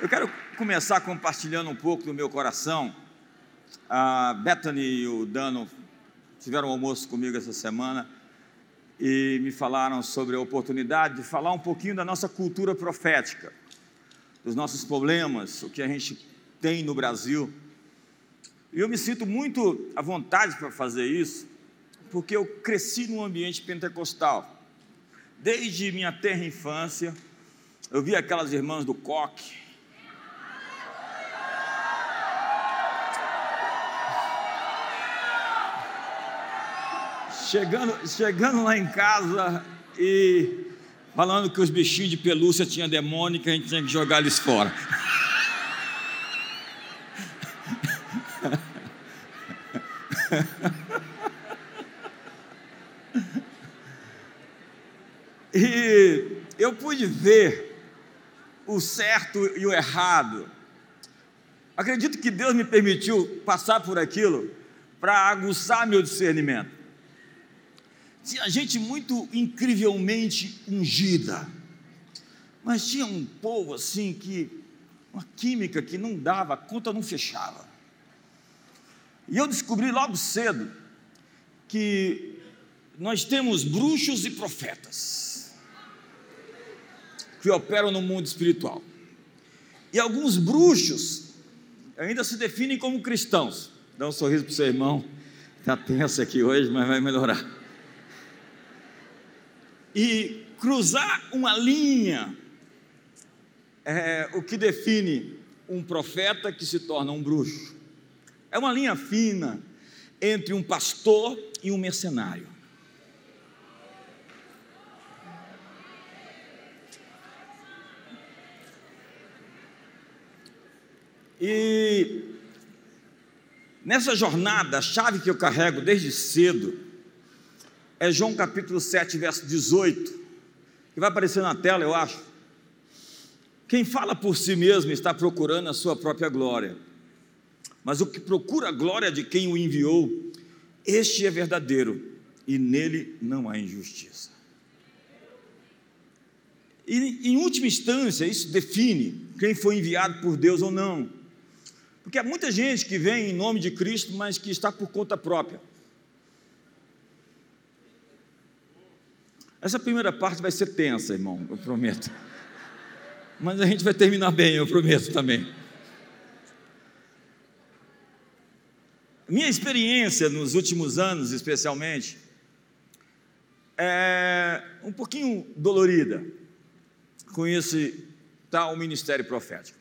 Eu quero começar compartilhando um pouco do meu coração. A Bethany e o Dano tiveram um almoço comigo essa semana e me falaram sobre a oportunidade de falar um pouquinho da nossa cultura profética, dos nossos problemas, o que a gente tem no Brasil. E eu me sinto muito à vontade para fazer isso, porque eu cresci num ambiente pentecostal. Desde minha terra infância, eu vi aquelas irmãs do coque, Chegando, chegando lá em casa e falando que os bichinhos de pelúcia tinham demônio que a gente tinha que jogar eles fora. e eu pude ver o certo e o errado. Acredito que Deus me permitiu passar por aquilo para aguçar meu discernimento. Tinha gente muito incrivelmente ungida, mas tinha um povo assim que, uma química que não dava, a conta não fechava. E eu descobri logo cedo que nós temos bruxos e profetas que operam no mundo espiritual. E alguns bruxos ainda se definem como cristãos. Dá um sorriso para o seu irmão, está tenso aqui hoje, mas vai melhorar e cruzar uma linha é o que define um profeta que se torna um bruxo. É uma linha fina entre um pastor e um mercenário. E nessa jornada, a chave que eu carrego desde cedo é João capítulo 7, verso 18, que vai aparecer na tela, eu acho. Quem fala por si mesmo está procurando a sua própria glória, mas o que procura a glória de quem o enviou, este é verdadeiro e nele não há injustiça. E, em última instância, isso define quem foi enviado por Deus ou não. Porque há muita gente que vem em nome de Cristo, mas que está por conta própria. Essa primeira parte vai ser tensa, irmão, eu prometo. Mas a gente vai terminar bem, eu prometo também. Minha experiência nos últimos anos, especialmente, é um pouquinho dolorida com esse tal ministério profético.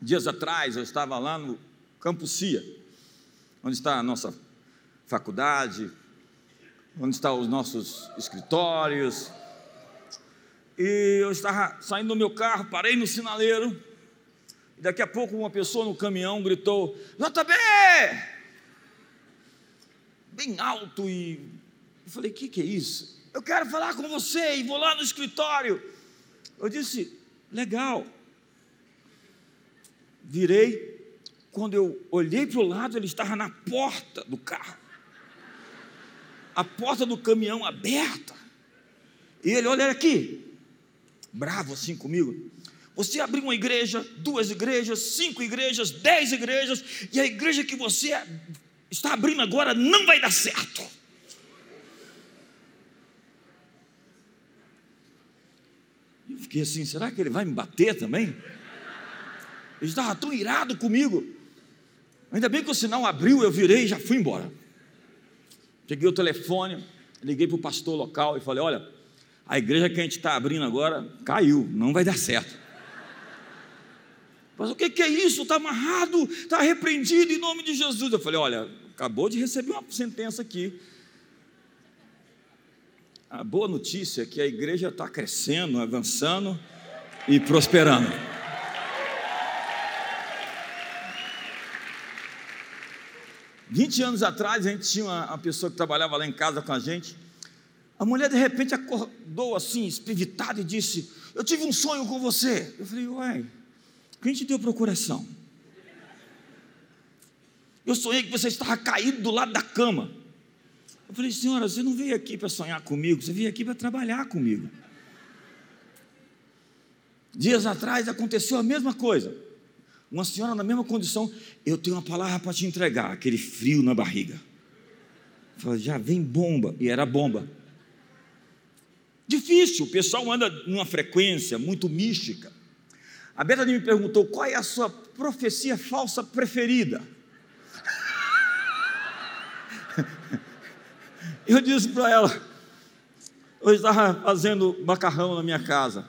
Dias atrás eu estava lá no Campo Cia, onde está a nossa faculdade, onde estão os nossos escritórios. E eu estava saindo do meu carro, parei no sinaleiro, e daqui a pouco uma pessoa no caminhão gritou: JB! Bem alto, e eu falei: O que, que é isso? Eu quero falar com você, e vou lá no escritório. Eu disse: Legal. Virei, quando eu olhei para o lado, ele estava na porta do carro a porta do caminhão aberta. E ele, olha aqui, bravo assim comigo. Você abriu uma igreja, duas igrejas, cinco igrejas, dez igrejas, e a igreja que você está abrindo agora não vai dar certo. Eu fiquei assim, será que ele vai me bater também? Ele estava tão irado comigo. Ainda bem que o sinal abriu, eu virei e já fui embora. Peguei o telefone, liguei para o pastor local e falei: Olha, a igreja que a gente está abrindo agora caiu, não vai dar certo. Mas o que, que é isso? Está amarrado, está repreendido em nome de Jesus. Eu falei: Olha, acabou de receber uma sentença aqui. A boa notícia é que a igreja está crescendo, avançando e prosperando. 20 anos atrás, a gente tinha uma, uma pessoa que trabalhava lá em casa com a gente. A mulher de repente acordou assim, espivitada, e disse: Eu tive um sonho com você. Eu falei: Ué, quem te deu procuração? Eu sonhei que você estava caído do lado da cama. Eu falei: Senhora, você não veio aqui para sonhar comigo, você veio aqui para trabalhar comigo. Dias atrás aconteceu a mesma coisa. Uma senhora na mesma condição, eu tenho uma palavra para te entregar, aquele frio na barriga. Falei, já vem bomba, e era bomba. Difícil, o pessoal anda numa frequência muito mística. A Bethany me perguntou qual é a sua profecia falsa preferida. Eu disse para ela, eu estava fazendo macarrão na minha casa,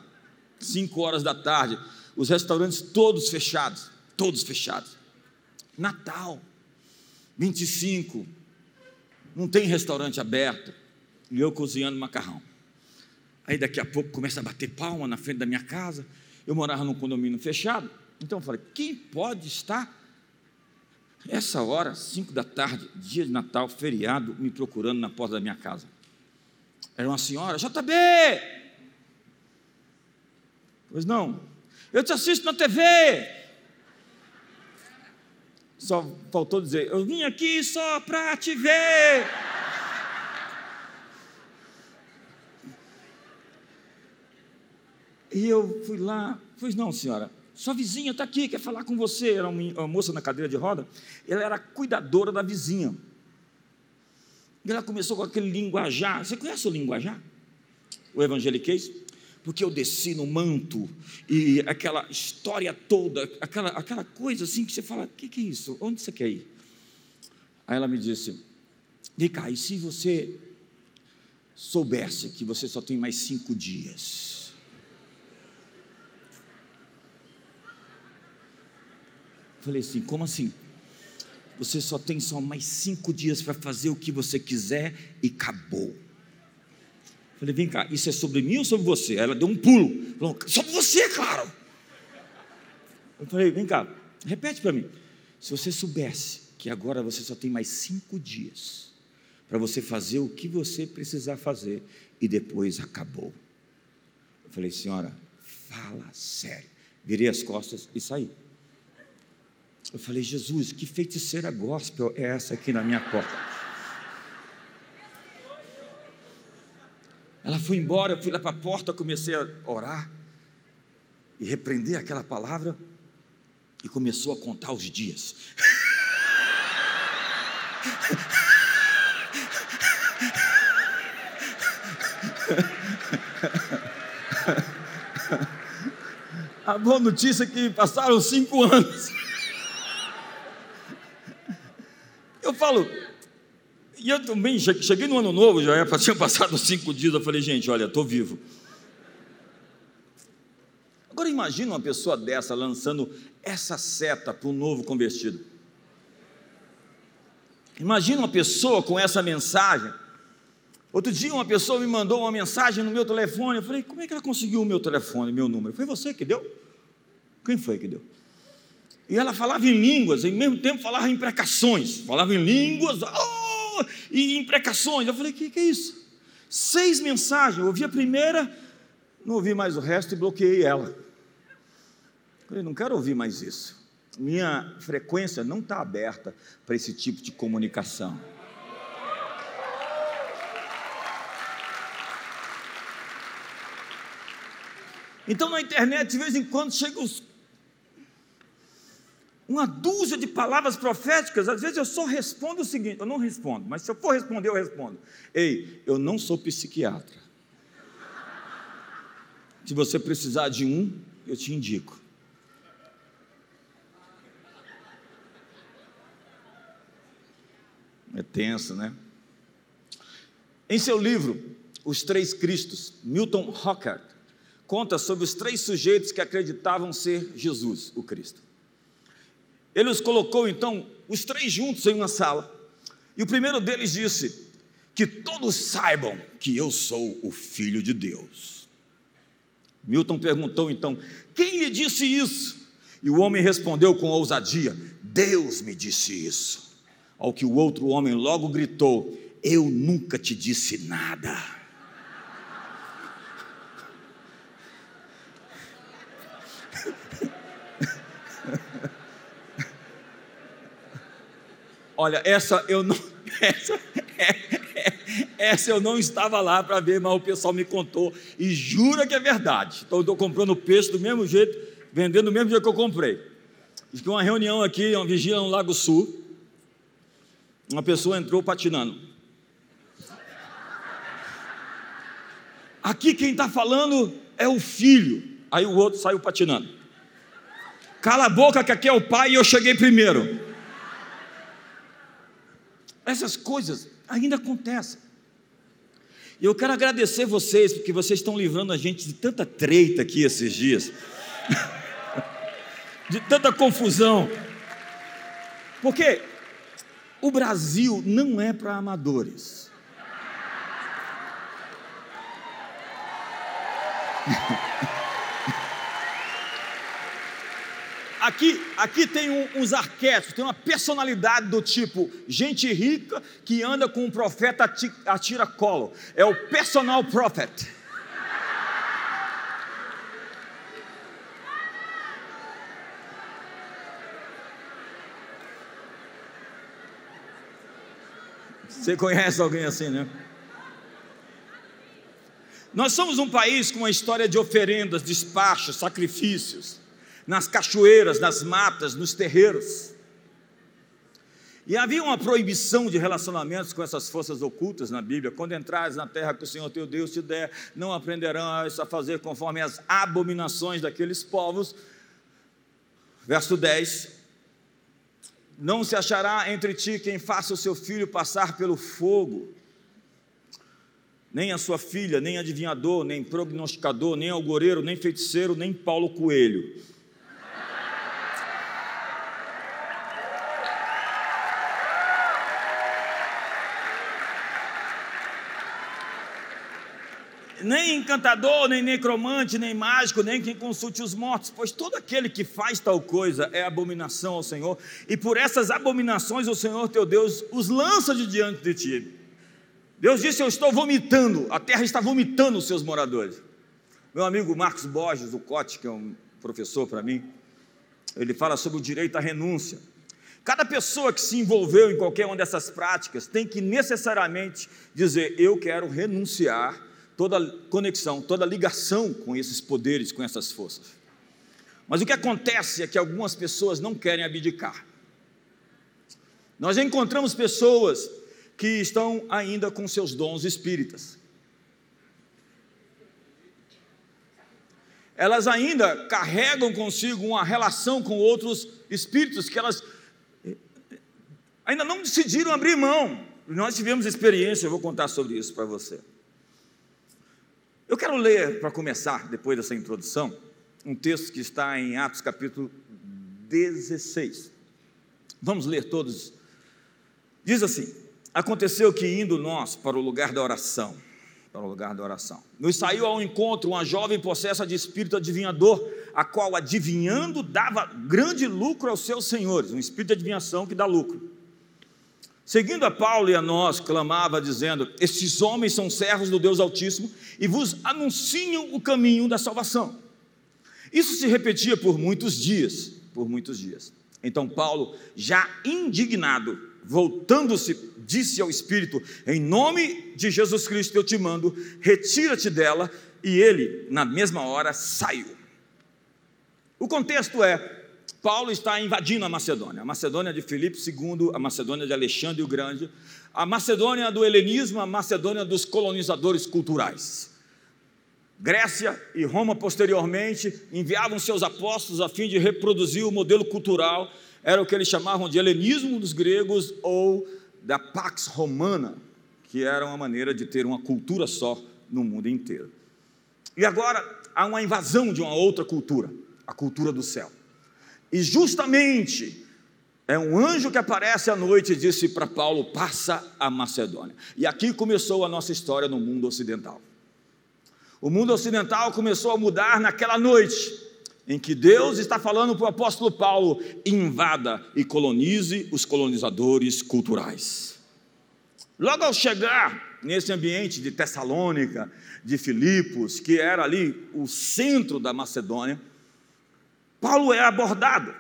cinco horas da tarde, os restaurantes todos fechados, todos fechados. Natal, 25, não tem restaurante aberto, e eu cozinhando macarrão. Aí daqui a pouco começa a bater palma na frente da minha casa. Eu morava num condomínio fechado, então eu falei: quem pode estar essa hora, cinco da tarde, dia de Natal, feriado, me procurando na porta da minha casa? Era uma senhora, JB! Pois não, eu te assisto na TV. Só faltou dizer, eu vim aqui só para te ver. E eu fui lá, pois não, senhora, sua vizinha está aqui, quer falar com você. Era uma moça na cadeira de roda, ela era cuidadora da vizinha. E ela começou com aquele linguajar. Você conhece o linguajar? O evangeliquez? Porque eu desci no manto e aquela história toda, aquela, aquela coisa assim que você fala: o que, que é isso? Onde você quer ir? Aí ela me disse: Vem cá, e se você soubesse que você só tem mais cinco dias? Falei assim: como assim? Você só tem só mais cinco dias para fazer o que você quiser e acabou. Falei, vem cá, isso é sobre mim ou sobre você? Ela deu um pulo. Falou, sobre você, claro. Eu falei, vem cá, repete para mim. Se você soubesse que agora você só tem mais cinco dias para você fazer o que você precisar fazer e depois acabou. Eu falei, senhora, fala sério. Virei as costas e saí. Eu falei, Jesus, que feiticeira gospel é essa aqui na minha porta? Ela foi embora, eu fui lá para a porta, comecei a orar e repreender aquela palavra e começou a contar os dias. A boa notícia é que passaram cinco anos. Eu falo, e eu também cheguei no ano novo, já tinha passado cinco dias, eu falei, gente, olha, estou vivo. Agora imagina uma pessoa dessa lançando essa seta para um novo convertido. Imagina uma pessoa com essa mensagem. Outro dia uma pessoa me mandou uma mensagem no meu telefone. Eu falei, como é que ela conseguiu o meu telefone, meu número? Foi você que deu? Quem foi que deu? E ela falava em línguas, e ao mesmo tempo falava em imprecações. Falava em línguas oh, e imprecações. Eu falei, que, que é isso? Seis mensagens. Eu ouvi a primeira, não ouvi mais o resto e bloqueei ela. Eu falei, não quero ouvir mais isso. Minha frequência não está aberta para esse tipo de comunicação. Então na internet, de vez em quando, chegam os uma dúzia de palavras proféticas, às vezes eu só respondo o seguinte: eu não respondo, mas se eu for responder, eu respondo. Ei, eu não sou psiquiatra. Se você precisar de um, eu te indico. É tenso, né? Em seu livro, Os Três Cristos, Milton Hockert conta sobre os três sujeitos que acreditavam ser Jesus, o Cristo. Ele os colocou então, os três juntos em uma sala. E o primeiro deles disse: Que todos saibam que eu sou o Filho de Deus. Milton perguntou então: Quem lhe disse isso? E o homem respondeu com ousadia: Deus me disse isso. Ao que o outro homem logo gritou: Eu nunca te disse nada. Olha, essa eu não. Essa Essa eu não estava lá para ver, mas o pessoal me contou e jura que é verdade. Então eu estou comprando peixe do mesmo jeito, vendendo do mesmo jeito que eu comprei. Que uma reunião aqui, uma vigília no Lago Sul, uma pessoa entrou patinando. Aqui quem está falando é o filho. Aí o outro saiu patinando. Cala a boca que aqui é o pai e eu cheguei primeiro. Essas coisas ainda acontecem. E eu quero agradecer vocês, porque vocês estão livrando a gente de tanta treita aqui esses dias, de tanta confusão. Porque o Brasil não é para amadores. Aqui, aqui tem um, uns arquétipos, tem uma personalidade do tipo gente rica que anda com um profeta atira colo. É o personal prophet. Você conhece alguém assim, né? Nós somos um país com uma história de oferendas, despachos, sacrifícios nas cachoeiras, nas matas, nos terreiros. E havia uma proibição de relacionamentos com essas forças ocultas na Bíblia. Quando entrares na terra que o Senhor teu Deus te der, não aprenderão a fazer conforme as abominações daqueles povos. Verso 10: Não se achará entre ti quem faça o seu filho passar pelo fogo, nem a sua filha, nem adivinhador, nem prognosticador, nem algoreiro, nem feiticeiro, nem Paulo Coelho nem encantador, nem necromante, nem mágico, nem quem consulte os mortos, pois todo aquele que faz tal coisa é abominação ao Senhor, e por essas abominações o Senhor teu Deus os lança de diante de ti. Deus disse: Eu estou vomitando, a terra está vomitando os seus moradores. Meu amigo Marcos Borges, o Cote, que é um professor para mim, ele fala sobre o direito à renúncia. Cada pessoa que se envolveu em qualquer uma dessas práticas tem que necessariamente dizer: Eu quero renunciar toda conexão, toda ligação com esses poderes, com essas forças. Mas o que acontece é que algumas pessoas não querem abdicar. Nós encontramos pessoas que estão ainda com seus dons espíritas. Elas ainda carregam consigo uma relação com outros espíritos que elas ainda não decidiram abrir mão. Nós tivemos experiência, eu vou contar sobre isso para você. Eu quero ler, para começar, depois dessa introdução, um texto que está em Atos capítulo 16. Vamos ler todos. Diz assim: Aconteceu que indo nós para o lugar da oração, para o lugar da oração, nos saiu ao encontro uma jovem possessa de espírito adivinhador, a qual adivinhando dava grande lucro aos seus senhores, um espírito de adivinhação que dá lucro. Seguindo a Paulo e a nós, clamava, dizendo: Estes homens são servos do Deus Altíssimo e vos anunciam o caminho da salvação. Isso se repetia por muitos dias, por muitos dias. Então Paulo, já indignado, voltando-se, disse ao Espírito: Em nome de Jesus Cristo eu te mando, retira-te dela. E ele, na mesma hora, saiu. O contexto é: Paulo está invadindo a Macedônia, a Macedônia de Filipe II, a Macedônia de Alexandre o Grande, a Macedônia do helenismo, a Macedônia dos colonizadores culturais. Grécia e Roma, posteriormente, enviavam seus apóstolos a fim de reproduzir o modelo cultural, era o que eles chamavam de helenismo dos gregos ou da Pax Romana, que era uma maneira de ter uma cultura só no mundo inteiro. E agora há uma invasão de uma outra cultura, a cultura do céu. E justamente é um anjo que aparece à noite e disse para Paulo: passa a Macedônia. E aqui começou a nossa história no mundo ocidental. O mundo ocidental começou a mudar naquela noite em que Deus está falando para o apóstolo Paulo: invada e colonize os colonizadores culturais. Logo ao chegar nesse ambiente de Tessalônica, de Filipos, que era ali o centro da Macedônia, Paulo é abordado.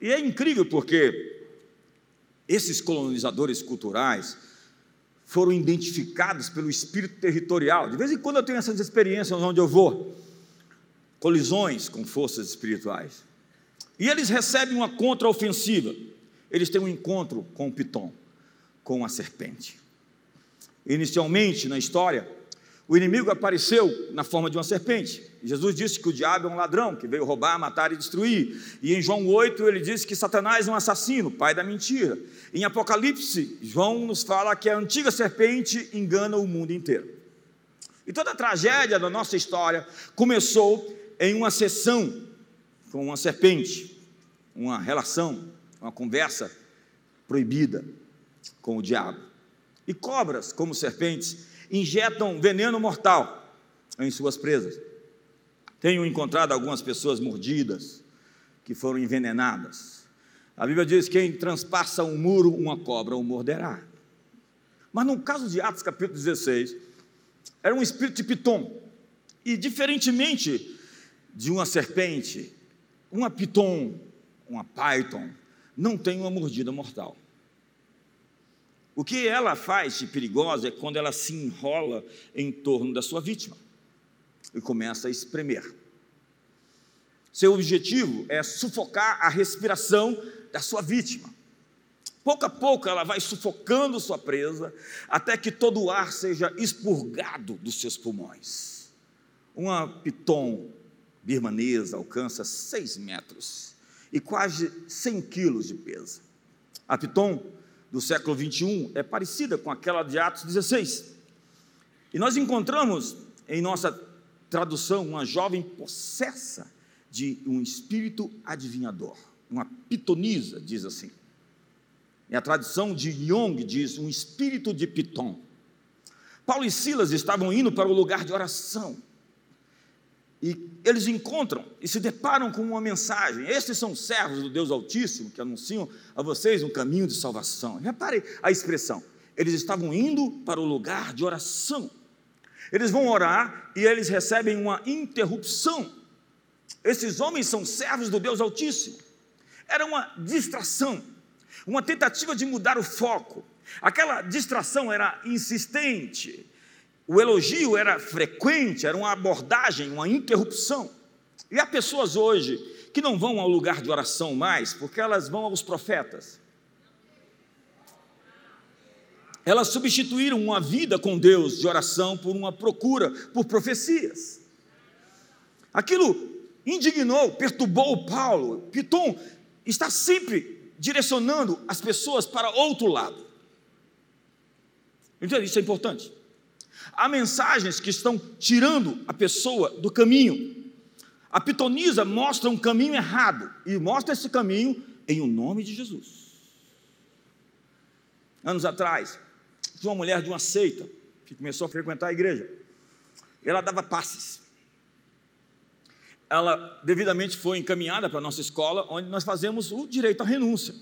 E é incrível porque esses colonizadores culturais foram identificados pelo espírito territorial. De vez em quando eu tenho essas experiências onde eu vou, colisões com forças espirituais. E eles recebem uma contraofensiva. Eles têm um encontro com o Piton, com a serpente. Inicialmente na história, o inimigo apareceu na forma de uma serpente. Jesus disse que o diabo é um ladrão que veio roubar, matar e destruir. E em João 8 ele disse que Satanás é um assassino, pai da mentira. Em Apocalipse, João nos fala que a antiga serpente engana o mundo inteiro. E toda a tragédia da nossa história começou em uma sessão com uma serpente, uma relação, uma conversa proibida com o diabo. E cobras, como serpentes, injetam veneno mortal em suas presas. Tenho encontrado algumas pessoas mordidas, que foram envenenadas. A Bíblia diz: quem transpassa um muro, uma cobra o morderá. Mas no caso de Atos capítulo 16, era um espírito de piton. E diferentemente de uma serpente, uma piton, uma python, não tem uma mordida mortal. O que ela faz de perigosa é quando ela se enrola em torno da sua vítima e começa a espremer. Seu objetivo é sufocar a respiração da sua vítima. Pouco a pouco ela vai sufocando sua presa até que todo o ar seja expurgado dos seus pulmões. Uma piton birmanesa alcança 6 metros e quase 100 quilos de peso. A piton do século 21 é parecida com aquela de Atos 16. E nós encontramos em nossa tradução uma jovem possessa de um espírito adivinhador, uma pitonisa, diz assim. E a tradução de Young diz um espírito de piton. Paulo e Silas estavam indo para o lugar de oração. E eles encontram e se deparam com uma mensagem. Estes são servos do Deus Altíssimo que anunciam a vocês um caminho de salvação. Repare a expressão. Eles estavam indo para o lugar de oração. Eles vão orar e eles recebem uma interrupção. Esses homens são servos do Deus Altíssimo. Era uma distração, uma tentativa de mudar o foco. Aquela distração era insistente, o elogio era frequente, era uma abordagem, uma interrupção. E há pessoas hoje que não vão ao lugar de oração mais, porque elas vão aos profetas. Elas substituíram uma vida com Deus de oração por uma procura por profecias. Aquilo indignou, perturbou Paulo. Piton está sempre direcionando as pessoas para outro lado. Então, isso é importante. Há mensagens que estão tirando a pessoa do caminho. A pitonisa mostra um caminho errado e mostra esse caminho em o nome de Jesus. Anos atrás, tinha uma mulher de uma seita que começou a frequentar a igreja. Ela dava passes. Ela devidamente foi encaminhada para a nossa escola, onde nós fazemos o direito à renúncia.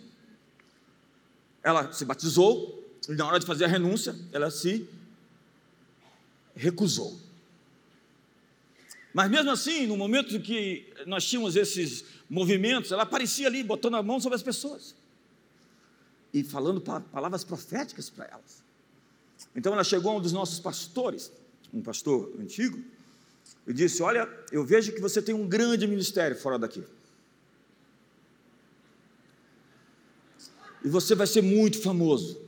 Ela se batizou, e na hora de fazer a renúncia, ela se recusou. Mas mesmo assim, no momento que nós tínhamos esses movimentos, ela aparecia ali, botando a mão sobre as pessoas e falando palavras proféticas para elas. Então ela chegou a um dos nossos pastores, um pastor antigo, e disse: Olha, eu vejo que você tem um grande ministério fora daqui. E você vai ser muito famoso.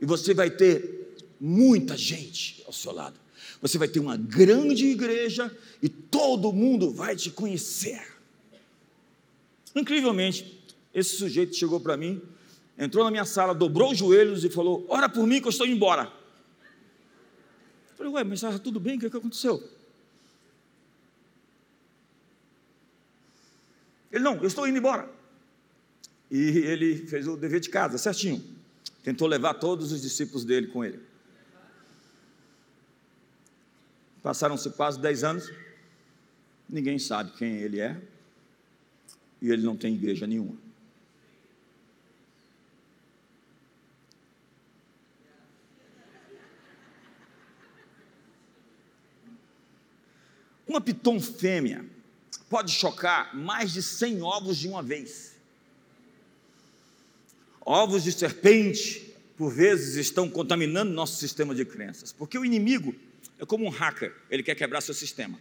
E você vai ter muita gente ao seu lado. Você vai ter uma grande igreja e todo mundo vai te conhecer. Incrivelmente, esse sujeito chegou para mim, entrou na minha sala, dobrou os joelhos e falou: Ora por mim que eu estou indo embora. Eu falei: Ué, mas estava tudo bem? O que, é que aconteceu? Ele: Não, eu estou indo embora. E ele fez o dever de casa, certinho. Tentou levar todos os discípulos dele com ele. Passaram-se quase 10 anos, ninguém sabe quem ele é, e ele não tem igreja nenhuma. Uma piton fêmea pode chocar mais de 100 ovos de uma vez. Ovos de serpente por vezes, estão contaminando nosso sistema de crenças. Porque o inimigo é como um hacker, ele quer quebrar seu sistema.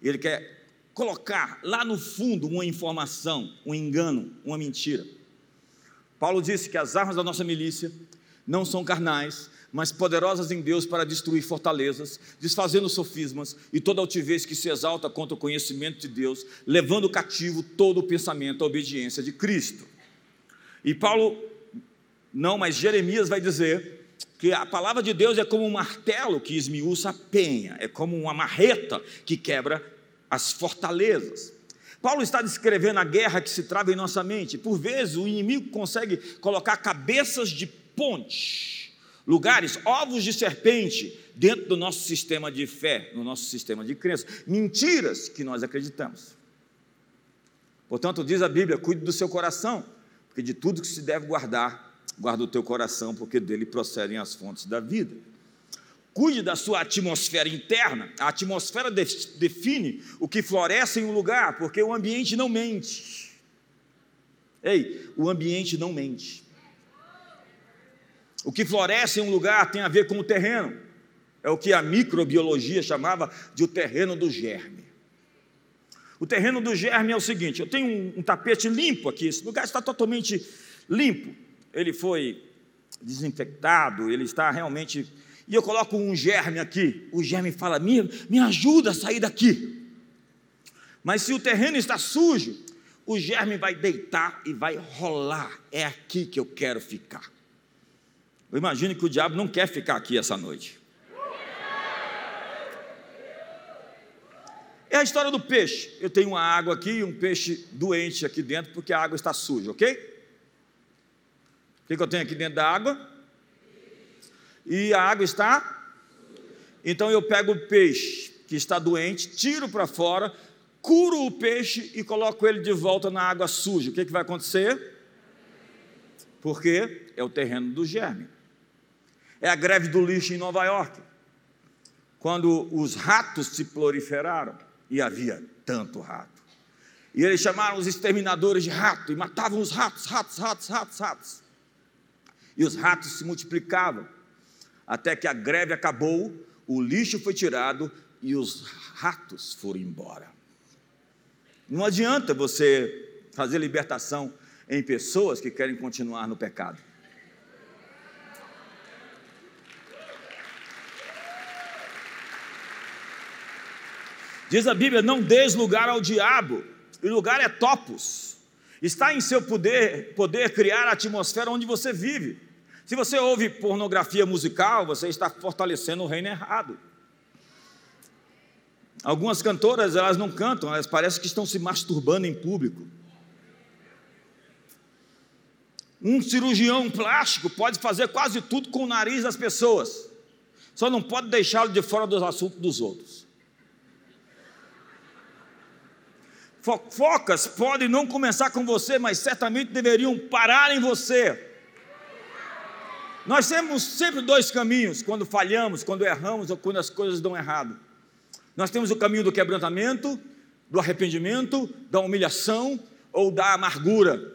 Ele quer colocar lá no fundo uma informação, um engano, uma mentira. Paulo disse que as armas da nossa milícia não são carnais, mas poderosas em Deus para destruir fortalezas, desfazendo sofismas e toda altivez que se exalta contra o conhecimento de Deus, levando cativo todo o pensamento à obediência de Cristo. E Paulo, não, mas Jeremias vai dizer que a palavra de Deus é como um martelo que esmiuça a penha, é como uma marreta que quebra as fortalezas. Paulo está descrevendo a guerra que se trava em nossa mente. Por vezes o inimigo consegue colocar cabeças de ponte, lugares, ovos de serpente dentro do nosso sistema de fé, no nosso sistema de crença, mentiras que nós acreditamos. Portanto, diz a Bíblia: cuide do seu coração, porque de tudo que se deve guardar, guarda o teu coração, porque dele procedem as fontes da vida. Cuide da sua atmosfera interna. A atmosfera define o que floresce em um lugar, porque o ambiente não mente. Ei, o ambiente não mente. O que floresce em um lugar tem a ver com o terreno. É o que a microbiologia chamava de o terreno do germe. O terreno do germe é o seguinte: eu tenho um, um tapete limpo aqui, esse lugar está totalmente limpo. Ele foi desinfectado, ele está realmente. E eu coloco um germe aqui, o germe fala: me, me ajuda a sair daqui. Mas se o terreno está sujo, o germe vai deitar e vai rolar. É aqui que eu quero ficar. Eu imagino que o diabo não quer ficar aqui essa noite. É a história do peixe. Eu tenho uma água aqui e um peixe doente aqui dentro porque a água está suja, ok? O que eu tenho aqui dentro da água? E a água está. Então eu pego o peixe que está doente, tiro para fora, curo o peixe e coloco ele de volta na água suja. O que, que vai acontecer? Porque é o terreno do germe. É a greve do lixo em Nova York, quando os ratos se proliferaram e havia tanto rato. E eles chamaram os exterminadores de rato e matavam os ratos, ratos, ratos, ratos, ratos. E os ratos se multiplicavam, até que a greve acabou, o lixo foi tirado e os ratos foram embora. Não adianta você fazer libertação em pessoas que querem continuar no pecado. Diz a Bíblia: não des lugar ao diabo, e lugar é topos. Está em seu poder, poder criar a atmosfera onde você vive. Se você ouve pornografia musical, você está fortalecendo o reino errado. Algumas cantoras, elas não cantam, elas parecem que estão se masturbando em público. Um cirurgião plástico pode fazer quase tudo com o nariz das pessoas, só não pode deixá-lo de fora dos assuntos dos outros. Fofocas podem não começar com você, mas certamente deveriam parar em você. Nós temos sempre dois caminhos quando falhamos, quando erramos ou quando as coisas dão errado. Nós temos o caminho do quebrantamento, do arrependimento, da humilhação ou da amargura.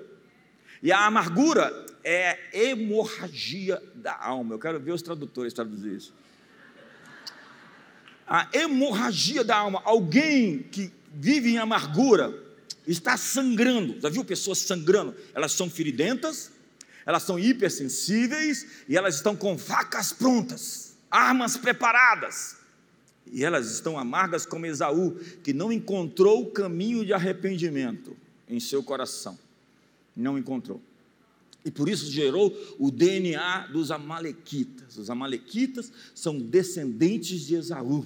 E a amargura é hemorragia da alma. Eu quero ver os tradutores traduzir isso. A hemorragia da alma, alguém que vive em amargura, está sangrando. Já viu pessoas sangrando? Elas são feridentas, elas são hipersensíveis e elas estão com facas prontas, armas preparadas. E elas estão amargas como Esaú, que não encontrou o caminho de arrependimento em seu coração. Não encontrou. E por isso gerou o DNA dos Amalequitas. Os Amalequitas são descendentes de Esaú.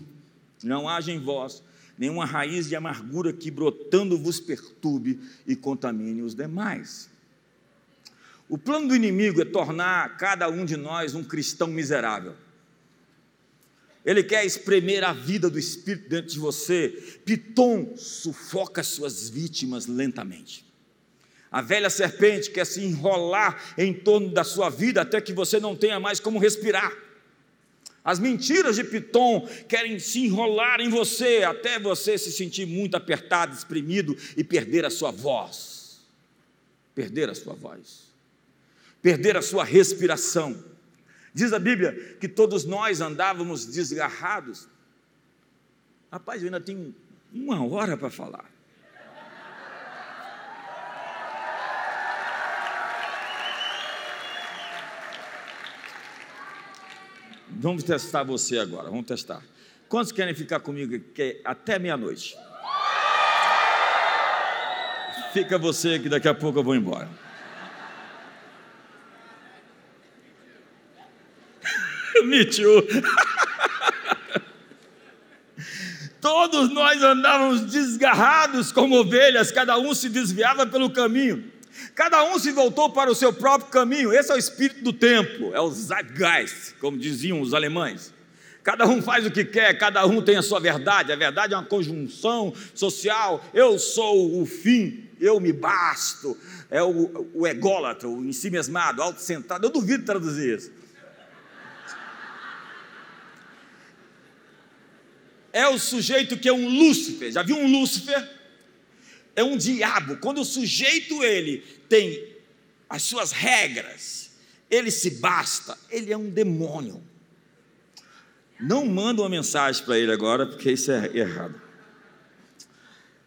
Não haja em vós nenhuma raiz de amargura que brotando vos perturbe e contamine os demais. O plano do inimigo é tornar cada um de nós um cristão miserável. Ele quer espremer a vida do Espírito dentro de você. Piton sufoca suas vítimas lentamente. A velha serpente quer se enrolar em torno da sua vida até que você não tenha mais como respirar. As mentiras de Piton querem se enrolar em você até você se sentir muito apertado, exprimido e perder a sua voz. Perder a sua voz. Perder a sua respiração. Diz a Bíblia que todos nós andávamos desgarrados. Rapaz, eu ainda tenho uma hora para falar. Vamos testar você agora, vamos testar. Quantos querem ficar comigo até meia-noite? Fica você que daqui a pouco eu vou embora. Me. Todos nós andávamos desgarrados como ovelhas, cada um se desviava pelo caminho. Cada um se voltou para o seu próprio caminho. Esse é o espírito do tempo, é o Zeitgeist, como diziam os alemães. Cada um faz o que quer, cada um tem a sua verdade. A verdade é uma conjunção social. Eu sou o fim, eu me basto. É o, o ególatra, o em si mesmado, autocentrado. Eu duvido traduzir isso. É o sujeito que é um Lúcifer. Já viu um Lúcifer? É um diabo. Quando o sujeito ele tem as suas regras, ele se basta, ele é um demônio. Não manda uma mensagem para ele agora, porque isso é errado.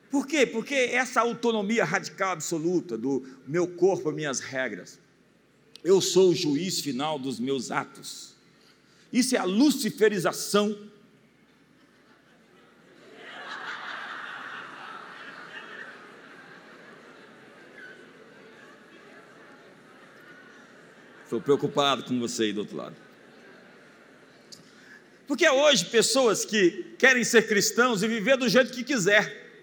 Por quê? Porque essa autonomia radical absoluta do meu corpo, minhas regras. Eu sou o juiz final dos meus atos. Isso é a luciferização Estou preocupado com você aí do outro lado. Porque hoje pessoas que querem ser cristãos e viver do jeito que quiser.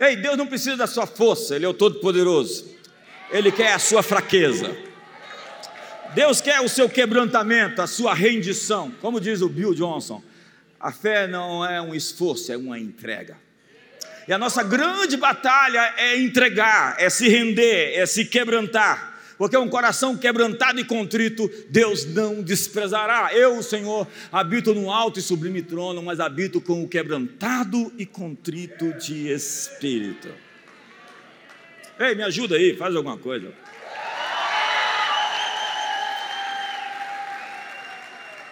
Ei, Deus não precisa da sua força, Ele é o Todo-Poderoso. Ele quer a sua fraqueza. Deus quer o seu quebrantamento, a sua rendição. Como diz o Bill Johnson, a fé não é um esforço, é uma entrega. E a nossa grande batalha é entregar, é se render, é se quebrantar porque um coração quebrantado e contrito, Deus não desprezará. Eu, o Senhor, habito no alto e sublime trono, mas habito com o quebrantado e contrito de espírito. Ei, me ajuda aí, faz alguma coisa.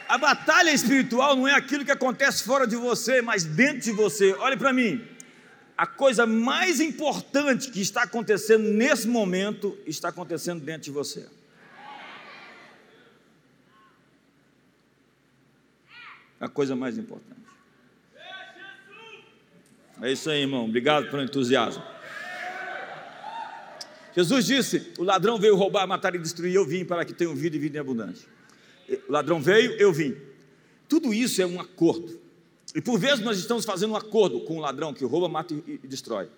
A batalha espiritual não é aquilo que acontece fora de você, mas dentro de você. Olhe para mim a coisa mais importante que está acontecendo nesse momento está acontecendo dentro de você. A coisa mais importante. É isso aí, irmão. Obrigado pelo entusiasmo. Jesus disse: O ladrão veio roubar, matar e destruir. Eu vim para que tenham vida e vida em abundância. O ladrão veio, eu vim. Tudo isso é um acordo. E por vezes nós estamos fazendo um acordo com o ladrão que rouba, mata e, destrói,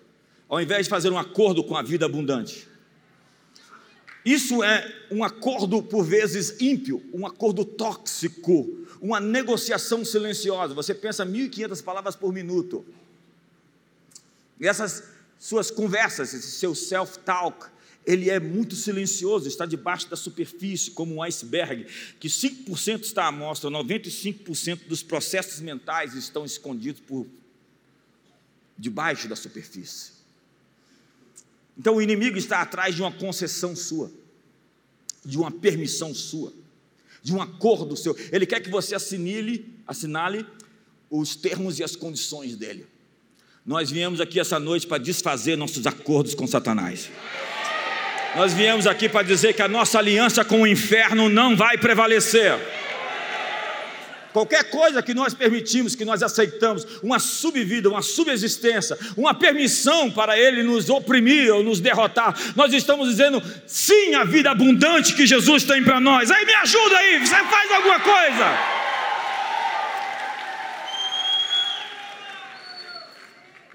ao invés de fazer um acordo com a vida abundante. Isso é um acordo por vezes ímpio, um acordo tóxico, uma negociação silenciosa. Você pensa 1.500 palavras por minuto. E essas suas conversas, esse seu self-talk, ele é muito silencioso, está debaixo da superfície, como um iceberg, que 5% está à mostra, 95% dos processos mentais estão escondidos por debaixo da superfície. Então o inimigo está atrás de uma concessão sua, de uma permissão sua, de um acordo seu. Ele quer que você assinile, assinale os termos e as condições dele. Nós viemos aqui essa noite para desfazer nossos acordos com Satanás. Nós viemos aqui para dizer que a nossa aliança com o inferno não vai prevalecer. Qualquer coisa que nós permitimos, que nós aceitamos, uma subvida, uma subexistência, uma permissão para ele nos oprimir ou nos derrotar, nós estamos dizendo sim à vida abundante que Jesus tem para nós. Aí me ajuda aí, você faz alguma coisa.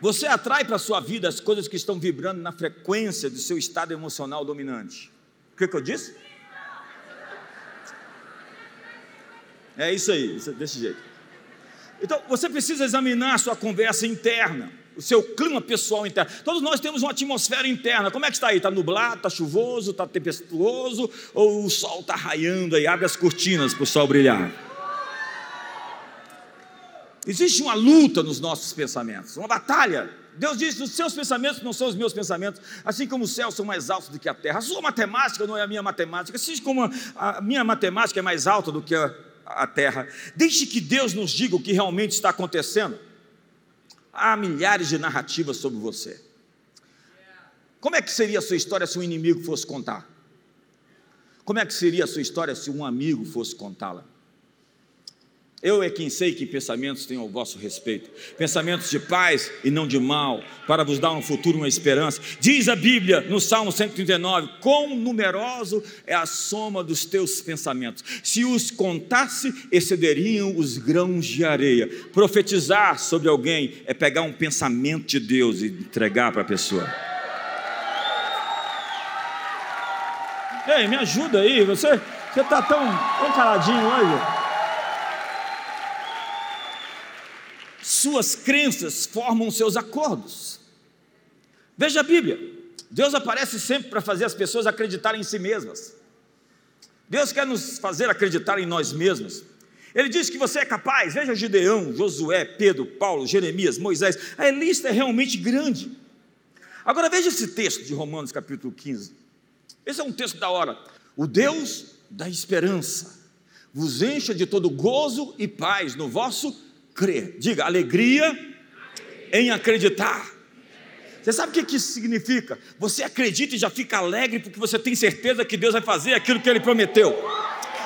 Você atrai para a sua vida as coisas que estão vibrando na frequência do seu estado emocional dominante. O que, que eu disse? É isso aí, desse jeito. Então, você precisa examinar a sua conversa interna, o seu clima pessoal interno. Todos nós temos uma atmosfera interna. Como é que está aí? Está nublado, está chuvoso, está tempestuoso? Ou o sol está raiando aí? Abre as cortinas para o sol brilhar. Existe uma luta nos nossos pensamentos, uma batalha. Deus diz: os seus pensamentos não são os meus pensamentos, assim como os céus são mais altos do que a terra. A sua matemática não é a minha matemática, assim como a minha matemática é mais alta do que a, a terra. Deixe que Deus nos diga o que realmente está acontecendo. Há milhares de narrativas sobre você. Como é que seria a sua história se um inimigo fosse contar? Como é que seria a sua história se um amigo fosse contá-la? Eu é quem sei que pensamentos tenho ao vosso respeito, pensamentos de paz e não de mal, para vos dar um futuro, uma esperança. Diz a Bíblia no Salmo 139: Quão numeroso é a soma dos teus pensamentos. Se os contasse, excederiam os grãos de areia. Profetizar sobre alguém é pegar um pensamento de Deus e entregar para a pessoa. Ei, me ajuda aí, você está tão, tão caladinho hoje. Suas crenças formam seus acordos. Veja a Bíblia. Deus aparece sempre para fazer as pessoas acreditarem em si mesmas. Deus quer nos fazer acreditar em nós mesmos. Ele diz que você é capaz. Veja Gideão, Josué, Pedro, Paulo, Jeremias, Moisés. A lista é realmente grande. Agora veja esse texto de Romanos capítulo 15. Esse é um texto da hora. O Deus da esperança vos encha de todo gozo e paz no vosso crer. Diga, alegria em acreditar. Você sabe o que isso significa? Você acredita e já fica alegre porque você tem certeza que Deus vai fazer aquilo que Ele prometeu.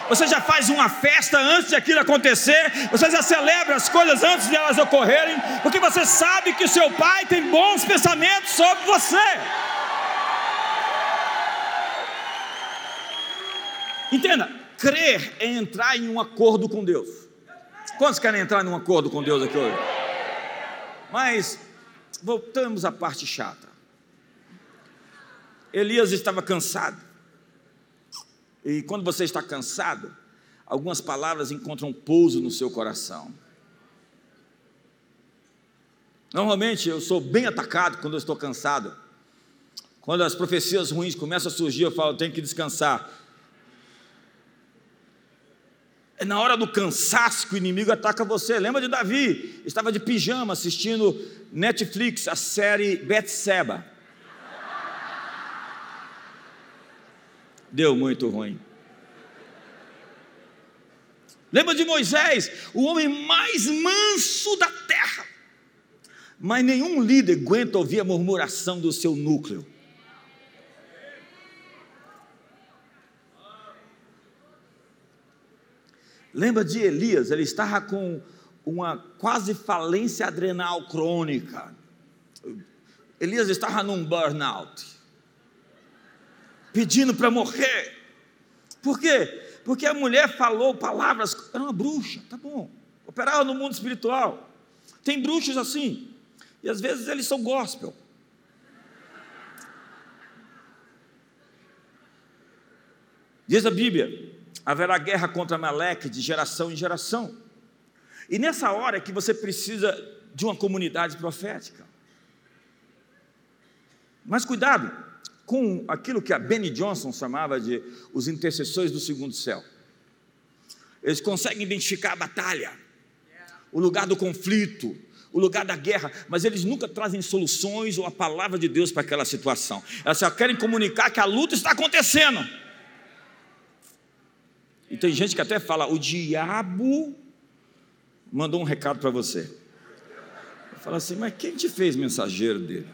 Você já faz uma festa antes de aquilo acontecer, você já celebra as coisas antes de elas ocorrerem, porque você sabe que o seu Pai tem bons pensamentos sobre você. Entenda, crer é entrar em um acordo com Deus. Quantos querem entrar num acordo com Deus aqui hoje? Mas voltamos à parte chata. Elias estava cansado. E quando você está cansado, algumas palavras encontram pouso no seu coração. Normalmente eu sou bem atacado quando eu estou cansado. Quando as profecias ruins começam a surgir, eu falo, tenho que descansar. É na hora do cansaço que o inimigo ataca você. Lembra de Davi? Estava de pijama assistindo Netflix, a série Betseba. Deu muito ruim. Lembra de Moisés, o homem mais manso da terra. Mas nenhum líder aguenta ouvir a murmuração do seu núcleo. Lembra de Elias? Ele estava com uma quase falência adrenal crônica. Elias estava num burnout, pedindo para morrer. Por quê? Porque a mulher falou palavras, era uma bruxa, tá bom, operava no mundo espiritual. Tem bruxos assim, e às vezes eles são gospel. Diz a Bíblia haverá guerra contra Meleque de geração em geração. E nessa hora é que você precisa de uma comunidade profética. Mas cuidado com aquilo que a Benny Johnson chamava de os intercessores do segundo céu. Eles conseguem identificar a batalha, o lugar do conflito, o lugar da guerra, mas eles nunca trazem soluções ou a palavra de Deus para aquela situação. Elas só querem comunicar que a luta está acontecendo. E tem gente que até fala: o diabo mandou um recado para você. Fala assim, mas quem te fez mensageiro dele?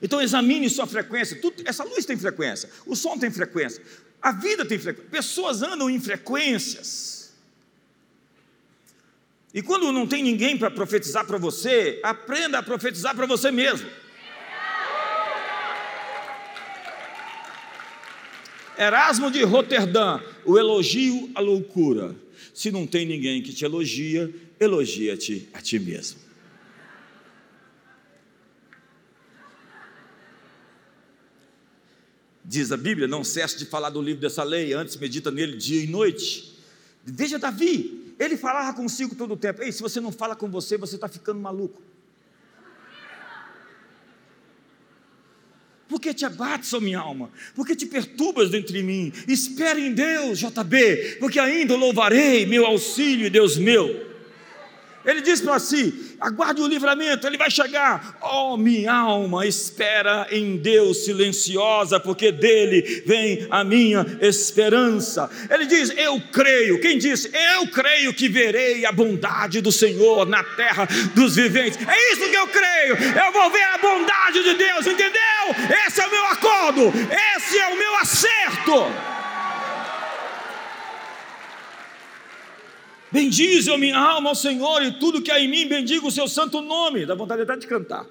Então examine sua frequência. Tudo, essa luz tem frequência, o som tem frequência, a vida tem frequência. Pessoas andam em frequências. E quando não tem ninguém para profetizar para você, aprenda a profetizar para você mesmo. Erasmo de Roterdã, o elogio à loucura. Se não tem ninguém que te elogia, elogia-te a ti mesmo. Diz a Bíblia: não cesse de falar do livro dessa lei, antes medita nele dia e noite. Veja Davi, ele falava consigo todo o tempo. Ei, se você não fala com você, você está ficando maluco. Por que te abates, ó minha alma? Por que te perturbas dentro de mim? Espere em Deus, JB, porque ainda louvarei meu auxílio e Deus meu. Ele diz para si: aguarde o livramento, ele vai chegar. Oh, minha alma, espera em Deus silenciosa, porque dele vem a minha esperança. Ele diz: Eu creio. Quem disse? Eu creio que verei a bondade do Senhor na terra dos viventes. É isso que eu creio. Eu vou ver a bondade de Deus, entendeu? Acordo, esse é o meu acerto. Bendize, ó minha alma, ao Senhor, e tudo que há em mim, bendiga o seu santo nome. Dá vontade até de cantar.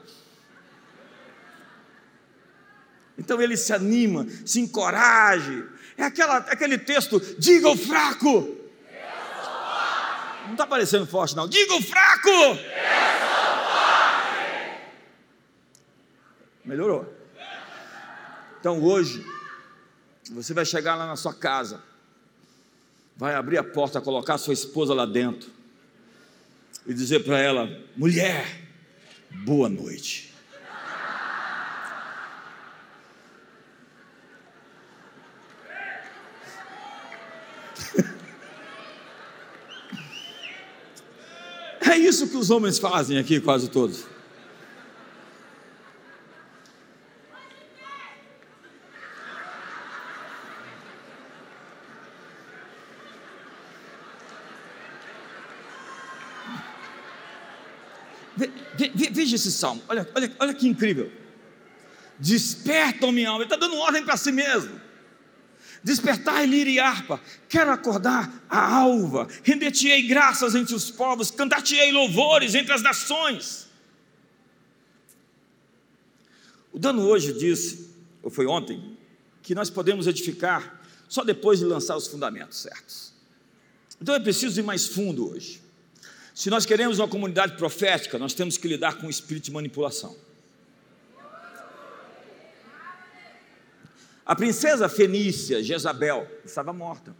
Então ele se anima, se encoraje. É aquela, aquele texto: diga o fraco. Não está parecendo forte, não. Diga o fraco. Melhorou. Então hoje, você vai chegar lá na sua casa vai abrir a porta, colocar sua esposa lá dentro e dizer para ela: mulher, boa noite. É isso que os homens fazem aqui, quase todos. Veja esse salmo, olha, olha, olha que incrível. Despertam minha alma, ele está dando ordem para si mesmo. Despertai lira e harpa, quero acordar a alva, render-te-ei graças entre os povos, cantar-te-ei louvores entre as nações. O Dano hoje disse, ou foi ontem, que nós podemos edificar só depois de lançar os fundamentos certos. Então é preciso ir mais fundo hoje. Se nós queremos uma comunidade profética, nós temos que lidar com o espírito de manipulação. A princesa fenícia, Jezabel, estava morta.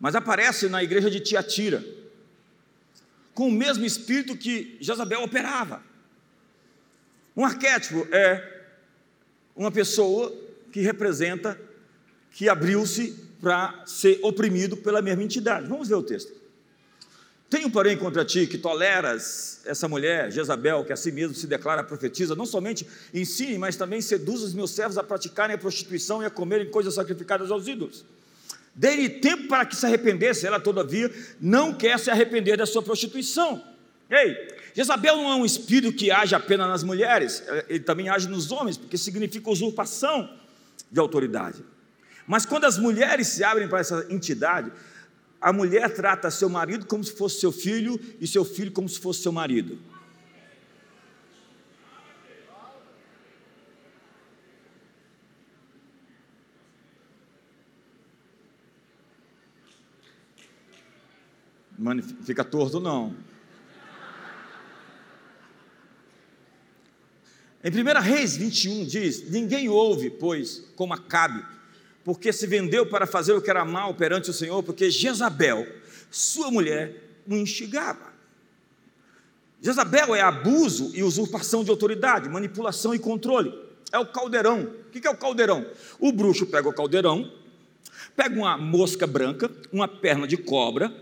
Mas aparece na igreja de Tiatira, com o mesmo espírito que Jezabel operava. Um arquétipo é uma pessoa que representa, que abriu-se para ser oprimido pela mesma entidade. Vamos ver o texto. Tenho, porém, contra ti que toleras essa mulher, Jezabel, que a si mesmo se declara profetiza, não somente ensine, mas também seduz os meus servos a praticarem a prostituição e a comerem coisas sacrificadas aos ídolos. Dei-lhe tempo para que se arrependesse, ela, todavia, não quer se arrepender da sua prostituição. Ei, Jezabel não é um espírito que age apenas nas mulheres, ele também age nos homens, porque significa usurpação de autoridade. Mas quando as mulheres se abrem para essa entidade, a mulher trata seu marido como se fosse seu filho e seu filho como se fosse seu marido. Mano, fica torto não. Em 1 Reis 21 diz: Ninguém ouve, pois, como Acabe, porque se vendeu para fazer o que era mal perante o Senhor, porque Jezabel, sua mulher, o instigava. Jezabel é abuso e usurpação de autoridade, manipulação e controle. É o caldeirão. O que é o caldeirão? O bruxo pega o caldeirão, pega uma mosca branca, uma perna de cobra,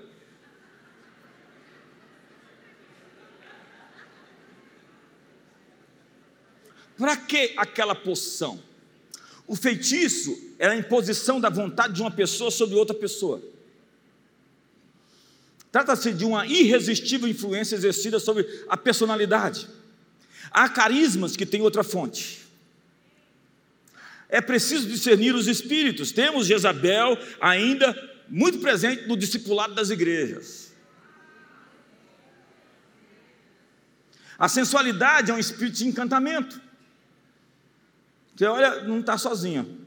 Para que aquela poção? O feitiço é a imposição da vontade de uma pessoa sobre outra pessoa. Trata-se de uma irresistível influência exercida sobre a personalidade. Há carismas que têm outra fonte. É preciso discernir os espíritos. Temos Jezabel ainda muito presente no discipulado das igrejas. A sensualidade é um espírito de encantamento. Você olha, não está sozinho.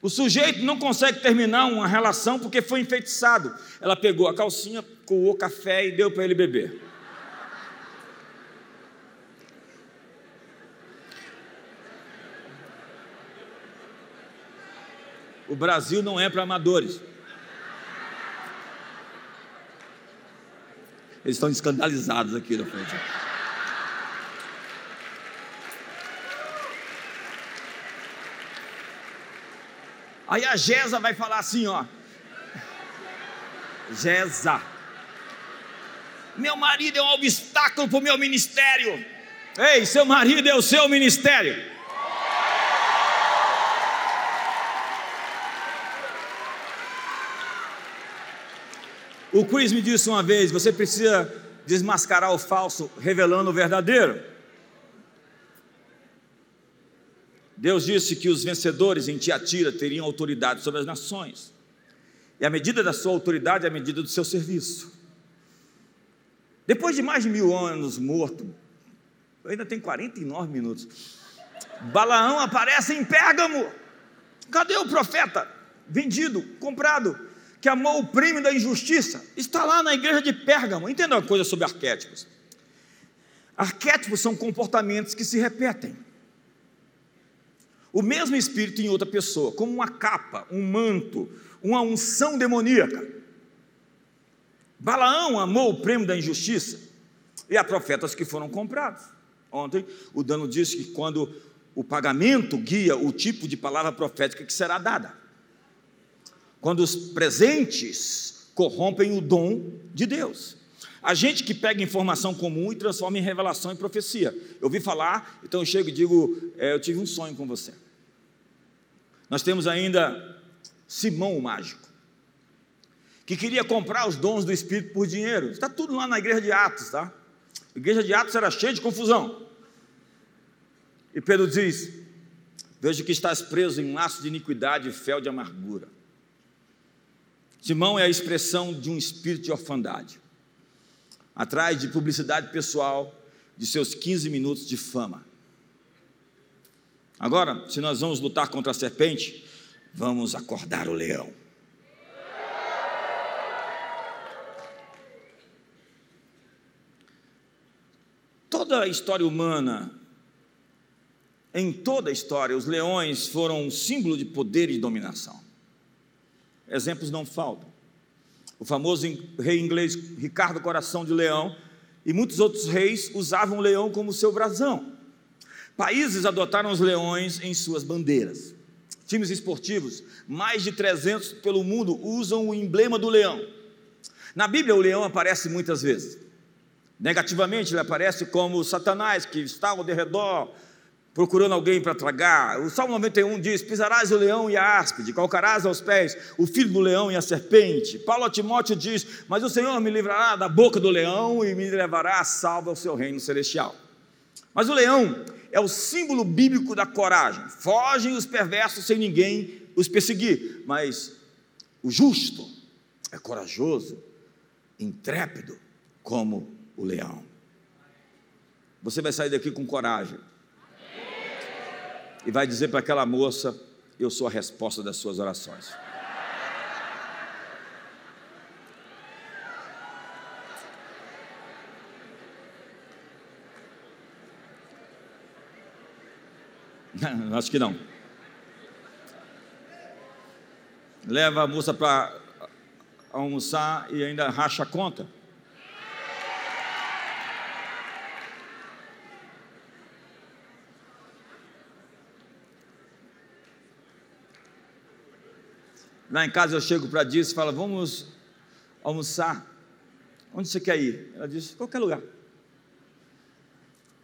O sujeito não consegue terminar uma relação porque foi enfeitiçado. Ela pegou a calcinha, coou café e deu para ele beber. O Brasil não é para amadores. Eles estão escandalizados aqui na frente. Aí a Gesa vai falar assim, ó. Gesa. Meu marido é um obstáculo para o meu ministério. Ei, seu marido é o seu ministério. O Chris me disse uma vez: você precisa desmascarar o falso, revelando o verdadeiro. Deus disse que os vencedores em Tiatira teriam autoridade sobre as nações. E a medida da sua autoridade é a medida do seu serviço. Depois de mais de mil anos morto, ainda tem 49 minutos. Balaão aparece em Pérgamo. Cadê o profeta? Vendido, comprado que amou o prêmio da injustiça, está lá na igreja de Pérgamo. Entenda uma coisa sobre arquétipos. Arquétipos são comportamentos que se repetem. O mesmo espírito em outra pessoa, como uma capa, um manto, uma unção demoníaca. Balaão amou o prêmio da injustiça e há profetas que foram comprados. Ontem o Dano disse que quando o pagamento guia o tipo de palavra profética que será dada quando os presentes corrompem o dom de Deus. A gente que pega informação comum e transforma em revelação e profecia. Eu ouvi falar, então eu chego e digo: é, Eu tive um sonho com você. Nós temos ainda Simão o mágico, que queria comprar os dons do Espírito por dinheiro. Está tudo lá na igreja de Atos, tá? A igreja de Atos era cheia de confusão. E Pedro diz: Vejo que estás preso em um laço de iniquidade e fel de amargura. Simão é a expressão de um espírito de orfandade, atrás de publicidade pessoal, de seus 15 minutos de fama. Agora, se nós vamos lutar contra a serpente, vamos acordar o leão. Toda a história humana, em toda a história, os leões foram um símbolo de poder e dominação. Exemplos não faltam. O famoso rei inglês Ricardo Coração de Leão e muitos outros reis usavam o leão como seu brasão. Países adotaram os leões em suas bandeiras. Times esportivos, mais de 300 pelo mundo, usam o emblema do leão. Na Bíblia, o leão aparece muitas vezes. Negativamente, ele aparece como Satanás, que está ao derredor, procurando alguém para tragar. O Salmo 91 diz: Pisarás o leão e a áspide, calcarás aos pés o filho do leão e a serpente. Paulo a Timóteo diz: Mas o Senhor me livrará da boca do leão e me levará salvo ao seu reino celestial. Mas o leão é o símbolo bíblico da coragem. Fogem os perversos sem ninguém os perseguir, mas o justo é corajoso, intrépido como o leão. Você vai sair daqui com coragem e vai dizer para aquela moça: Eu sou a resposta das suas orações. Acho que não. Leva a moça para almoçar e ainda racha a conta. Lá em casa eu chego para Dias e falo, vamos almoçar. Onde você quer ir? Ela diz, qualquer lugar.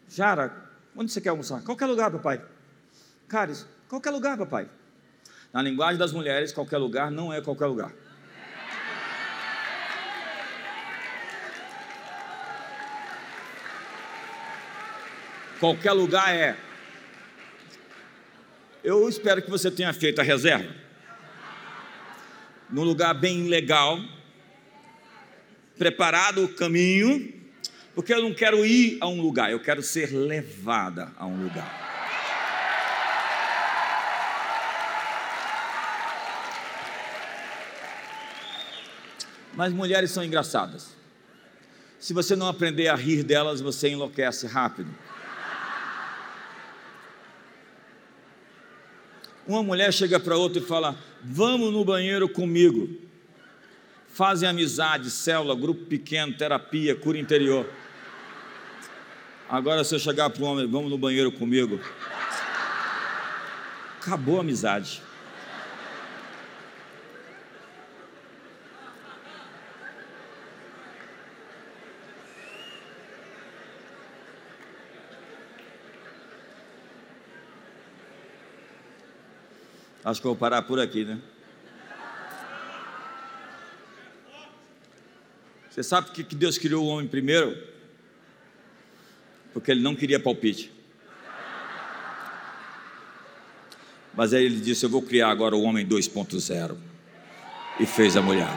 Jara, onde você quer almoçar? Qualquer lugar, papai. Caris, qualquer lugar, papai. Na linguagem das mulheres, qualquer lugar não é qualquer lugar. Qualquer lugar é. Eu espero que você tenha feito a reserva num lugar bem legal, preparado o caminho, porque eu não quero ir a um lugar, eu quero ser levada a um lugar. Mas mulheres são engraçadas. Se você não aprender a rir delas, você enlouquece rápido. Uma mulher chega para outra e fala: Vamos no banheiro comigo. Fazem amizade, célula, grupo pequeno, terapia, cura interior. Agora, se eu chegar para o homem, vamos no banheiro comigo. Acabou a amizade. Acho que vou parar por aqui, né? Você sabe por que Deus criou o homem primeiro? Porque ele não queria palpite. Mas aí ele disse: Eu vou criar agora o homem 2.0. E fez a mulher.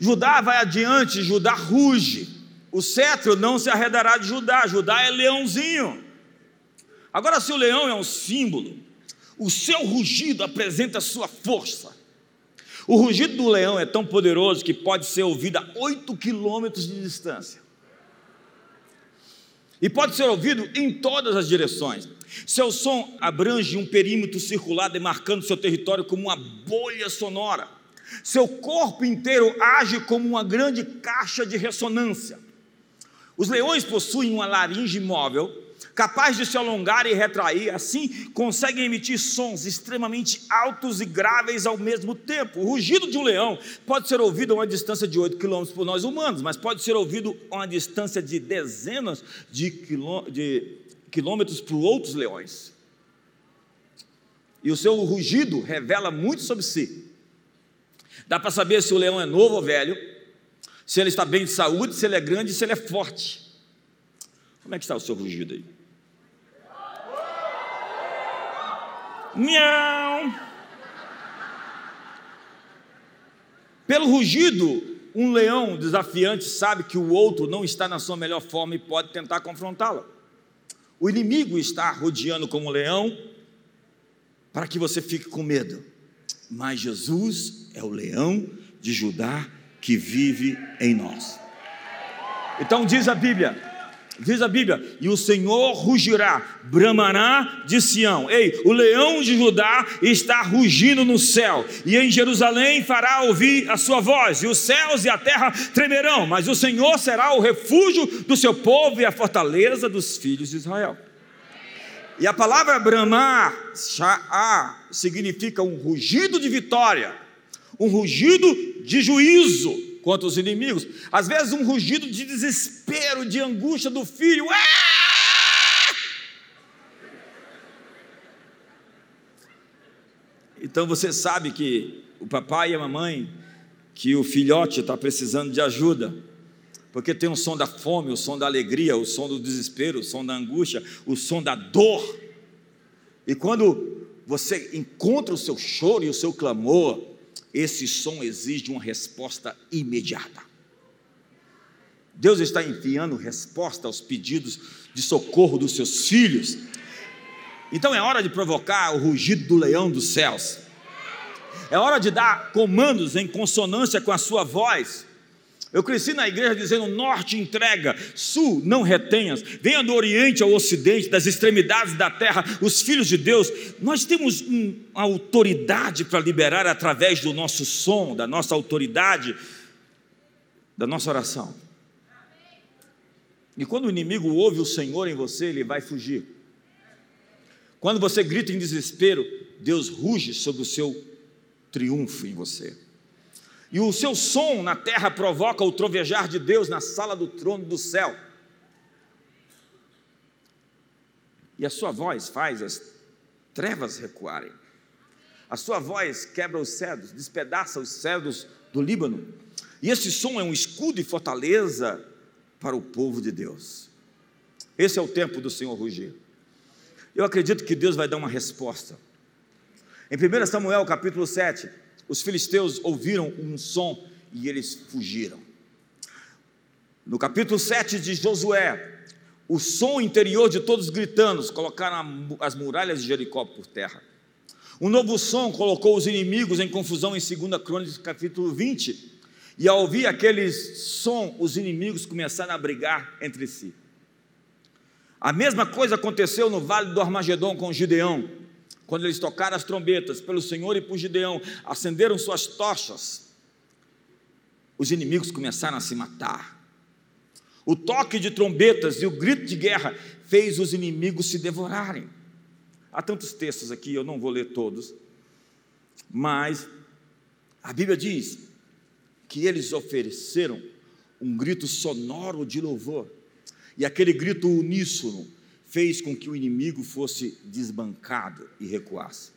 Judá vai adiante, Judá ruge. O cetro não se arredará de Judá. Judá é leãozinho. Agora, se o leão é um símbolo, o seu rugido apresenta sua força. O rugido do leão é tão poderoso que pode ser ouvido a 8 quilômetros de distância. E pode ser ouvido em todas as direções. Seu som abrange um perímetro circular, demarcando seu território como uma bolha sonora. Seu corpo inteiro age como uma grande caixa de ressonância. Os leões possuem uma laringe móvel capaz de se alongar e retrair, assim conseguem emitir sons extremamente altos e graves ao mesmo tempo. O rugido de um leão pode ser ouvido a uma distância de 8 km por nós humanos, mas pode ser ouvido a uma distância de dezenas de, de quilômetros por outros leões. E o seu rugido revela muito sobre si. Dá para saber se o leão é novo ou velho, se ele está bem de saúde, se ele é grande, se ele é forte. Como é que está o seu rugido aí? Miau. Pelo rugido, um leão desafiante sabe que o outro não está na sua melhor forma e pode tentar confrontá-lo. O inimigo está rodeando como um leão para que você fique com medo. Mas Jesus é o leão de Judá que vive em nós. Então diz a Bíblia: Diz a Bíblia: e o Senhor rugirá, bramará de Sião. Ei, o leão de Judá está rugindo no céu, e em Jerusalém fará ouvir a sua voz, e os céus e a terra tremerão, mas o Senhor será o refúgio do seu povo e a fortaleza dos filhos de Israel. E a palavra bramar, sha'á, significa um rugido de vitória, um rugido de juízo contra os inimigos. Às vezes, um rugido de desespero, de angústia do filho. Ah! Então você sabe que o papai e a mamãe, que o filhote está precisando de ajuda, porque tem o som da fome, o som da alegria, o som do desespero, o som da angústia, o som da dor. E quando você encontra o seu choro e o seu clamor, esse som exige uma resposta imediata. Deus está enviando resposta aos pedidos de socorro dos seus filhos. Então é hora de provocar o rugido do leão dos céus. É hora de dar comandos em consonância com a sua voz. Eu cresci na igreja dizendo: norte entrega, sul não retenhas, venha do oriente ao ocidente, das extremidades da terra, os filhos de Deus. Nós temos uma autoridade para liberar através do nosso som, da nossa autoridade, da nossa oração. E quando o inimigo ouve o Senhor em você, ele vai fugir. Quando você grita em desespero, Deus ruge sobre o seu triunfo em você. E o seu som na terra provoca o trovejar de Deus na sala do trono do céu. E a sua voz faz as trevas recuarem. A sua voz quebra os cedros, despedaça os cedros do Líbano. E esse som é um escudo e fortaleza para o povo de Deus. Esse é o tempo do Senhor rugir. Eu acredito que Deus vai dar uma resposta. Em 1 Samuel capítulo 7, os filisteus ouviram um som e eles fugiram. No capítulo 7 de Josué, o som interior de todos gritando colocaram as muralhas de Jericó por terra. Um novo som colocou os inimigos em confusão em 2 Crônicas, capítulo 20. E ao ouvir aquele som, os inimigos começaram a brigar entre si. A mesma coisa aconteceu no vale do Armagedon com Gideão. Quando eles tocaram as trombetas pelo Senhor e por Gideão, acenderam suas tochas, os inimigos começaram a se matar. O toque de trombetas e o grito de guerra fez os inimigos se devorarem. Há tantos textos aqui, eu não vou ler todos, mas a Bíblia diz que eles ofereceram um grito sonoro de louvor E aquele grito uníssono fez com que o inimigo fosse desbancado e recuasse.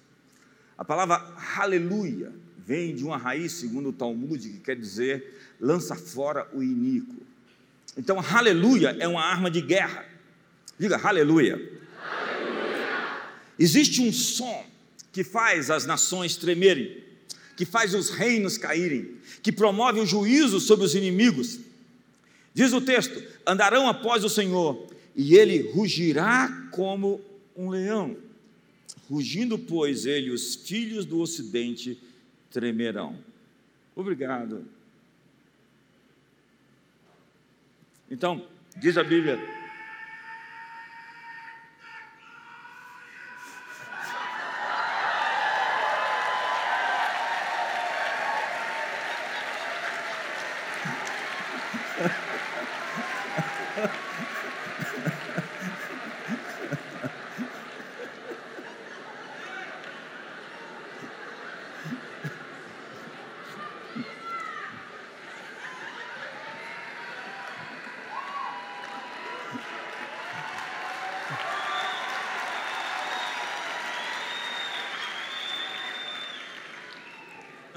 A palavra aleluia vem de uma raiz, segundo o Talmud, que quer dizer lança fora o iníquo. Então, aleluia é uma arma de guerra. Diga aleluia. Existe um som que faz as nações tremerem, que faz os reinos caírem, que promove o juízo sobre os inimigos. Diz o texto: andarão após o Senhor, e ele rugirá como um leão. Rugindo, pois, ele, os filhos do ocidente tremerão. Obrigado. Então, diz a Bíblia,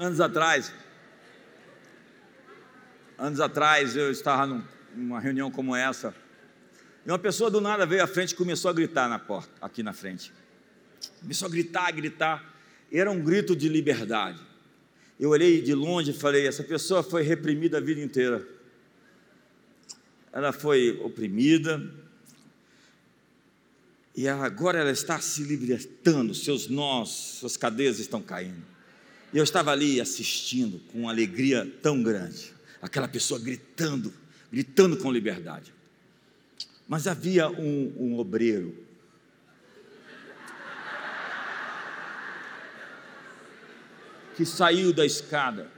anos atrás, anos atrás eu estava numa reunião como essa, e uma pessoa do nada veio à frente e começou a gritar na porta, aqui na frente. Começou a gritar, a gritar. Era um grito de liberdade. Eu olhei de longe e falei: essa pessoa foi reprimida a vida inteira. Ela foi oprimida, e agora ela está se libertando, seus nós, suas cadeias estão caindo. E eu estava ali assistindo com uma alegria tão grande, aquela pessoa gritando, gritando com liberdade. Mas havia um, um obreiro que saiu da escada,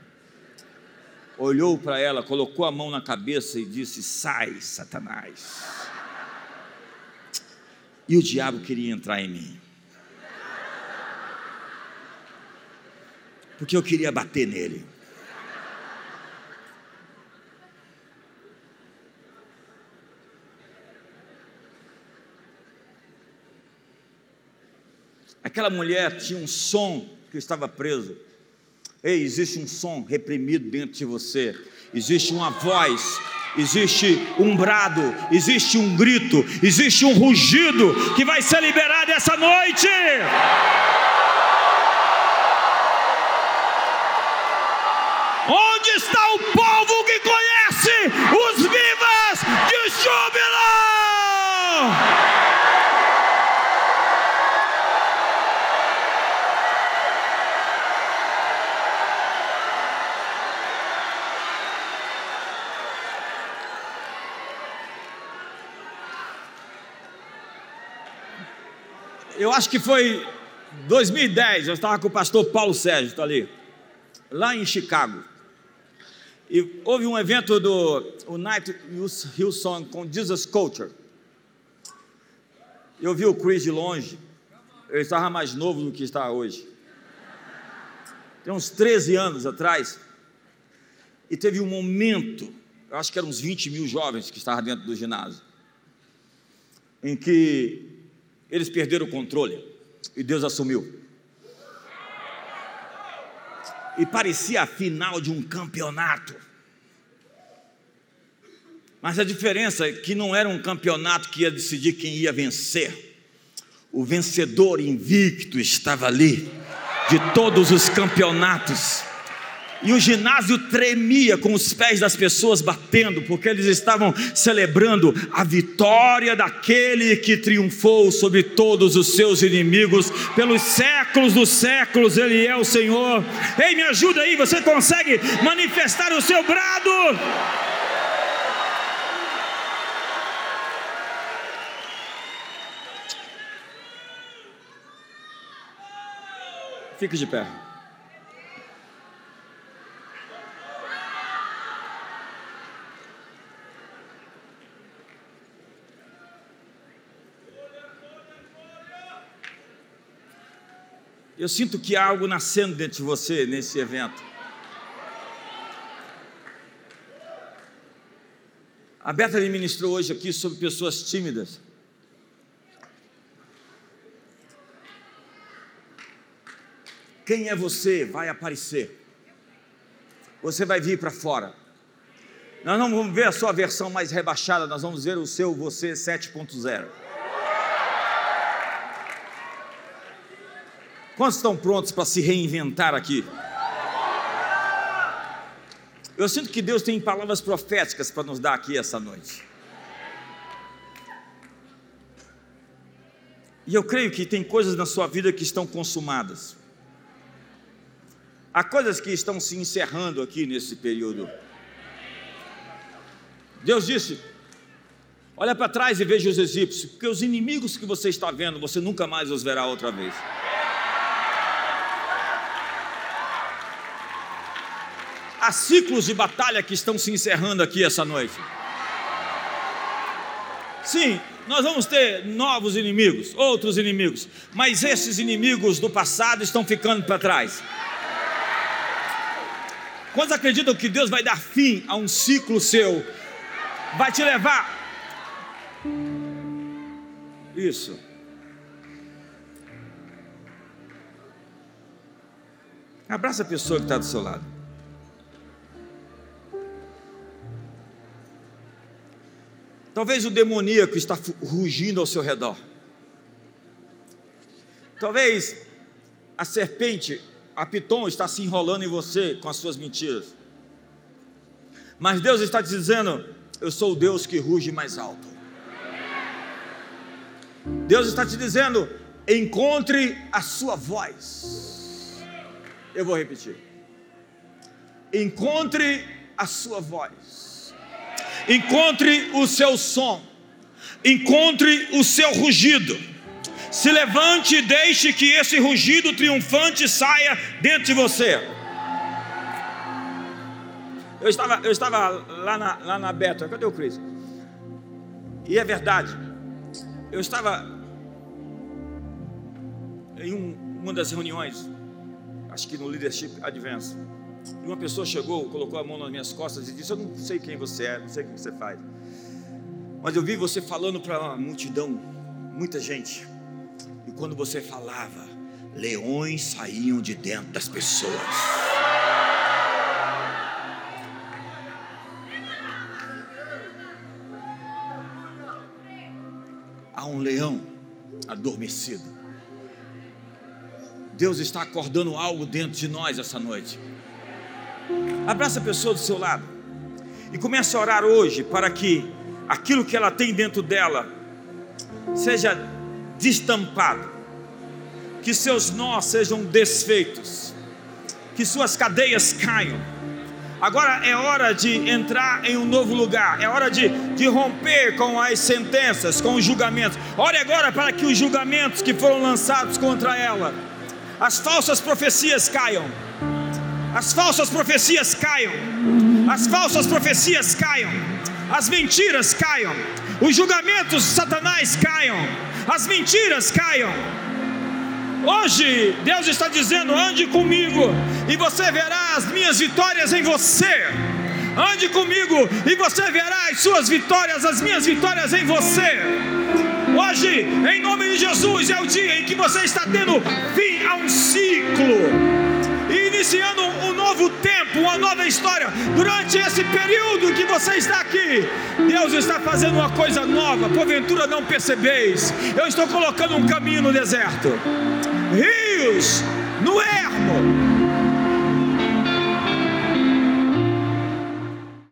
olhou para ela, colocou a mão na cabeça e disse: Sai, Satanás. E o diabo queria entrar em mim. Porque eu queria bater nele. Aquela mulher tinha um som que estava preso. Ei, existe um som reprimido dentro de você, existe uma voz, existe um brado, existe um grito, existe um rugido que vai ser liberado essa noite. Onde está o povo que conhece os vivas de júbilo? Eu acho que foi 2010, eu estava com o pastor Paulo Sérgio, está ali, lá em Chicago. E houve um evento do United Hillsong com Jesus Culture. Eu vi o Chris de longe. Ele estava mais novo do que está hoje. Tem uns 13 anos atrás. E teve um momento, eu acho que eram uns 20 mil jovens que estavam dentro do ginásio, em que eles perderam o controle e Deus assumiu. e parecia a final de um campeonato. Mas a diferença é que não era um campeonato que ia decidir quem ia vencer. O vencedor invicto estava ali, de todos os campeonatos. E o ginásio tremia com os pés das pessoas batendo, porque eles estavam celebrando a vitória daquele que triunfou sobre todos os seus inimigos. Pelos séculos dos séculos, Ele é o Senhor. Ei, me ajuda aí, você consegue manifestar o seu brado? Fique de pé. Eu sinto que há algo nascendo dentro de você nesse evento. A Bethany ministrou hoje aqui sobre pessoas tímidas. Quem é você vai aparecer. Você vai vir para fora. Nós não vamos ver a sua versão mais rebaixada, nós vamos ver o seu você 7.0. Quantos estão prontos para se reinventar aqui? Eu sinto que Deus tem palavras proféticas para nos dar aqui essa noite. E eu creio que tem coisas na sua vida que estão consumadas. Há coisas que estão se encerrando aqui nesse período. Deus disse: Olha para trás e veja os egípcios, porque os inimigos que você está vendo, você nunca mais os verá outra vez. Há ciclos de batalha que estão se encerrando aqui essa noite. Sim, nós vamos ter novos inimigos, outros inimigos, mas esses inimigos do passado estão ficando para trás. Quantos acreditam que Deus vai dar fim a um ciclo seu? Vai te levar. Isso. Abraça a pessoa que está do seu lado. Talvez o demoníaco está rugindo ao seu redor. Talvez a serpente, a piton, está se enrolando em você com as suas mentiras. Mas Deus está te dizendo: Eu sou o Deus que ruge mais alto. Deus está te dizendo: Encontre a sua voz. Eu vou repetir. Encontre a sua voz encontre o seu som, encontre o seu rugido. Se levante e deixe que esse rugido triunfante saia dentro de você. Eu estava, eu estava lá na, lá na Beta, cadê o Cris? E é verdade, eu estava em um, uma das reuniões, acho que no Leadership Advance. E uma pessoa chegou, colocou a mão nas minhas costas e disse: Eu não sei quem você é, não sei o que você faz. Mas eu vi você falando para uma multidão, muita gente. E quando você falava, leões saíam de dentro das pessoas. Há um leão adormecido. Deus está acordando algo dentro de nós essa noite. Abraça a pessoa do seu lado e comece a orar hoje para que aquilo que ela tem dentro dela seja destampado, que seus nós sejam desfeitos, que suas cadeias caiam. Agora é hora de entrar em um novo lugar, é hora de, de romper com as sentenças, com os julgamentos. Ore agora para que os julgamentos que foram lançados contra ela, as falsas profecias caiam as falsas profecias caiam, as falsas profecias caiam, as mentiras caiam, os julgamentos de Satanás caiam, as mentiras caiam. Hoje Deus está dizendo: ande comigo e você verá as minhas vitórias em você. Ande comigo e você verá as suas vitórias, as minhas vitórias em você. Hoje, em nome de Jesus, é o dia em que você está tendo fim a um ciclo e iniciando um novo tempo, uma nova história. Durante esse período que você está aqui, Deus está fazendo uma coisa nova. Porventura não percebeis. Eu estou colocando um caminho no deserto. Rios no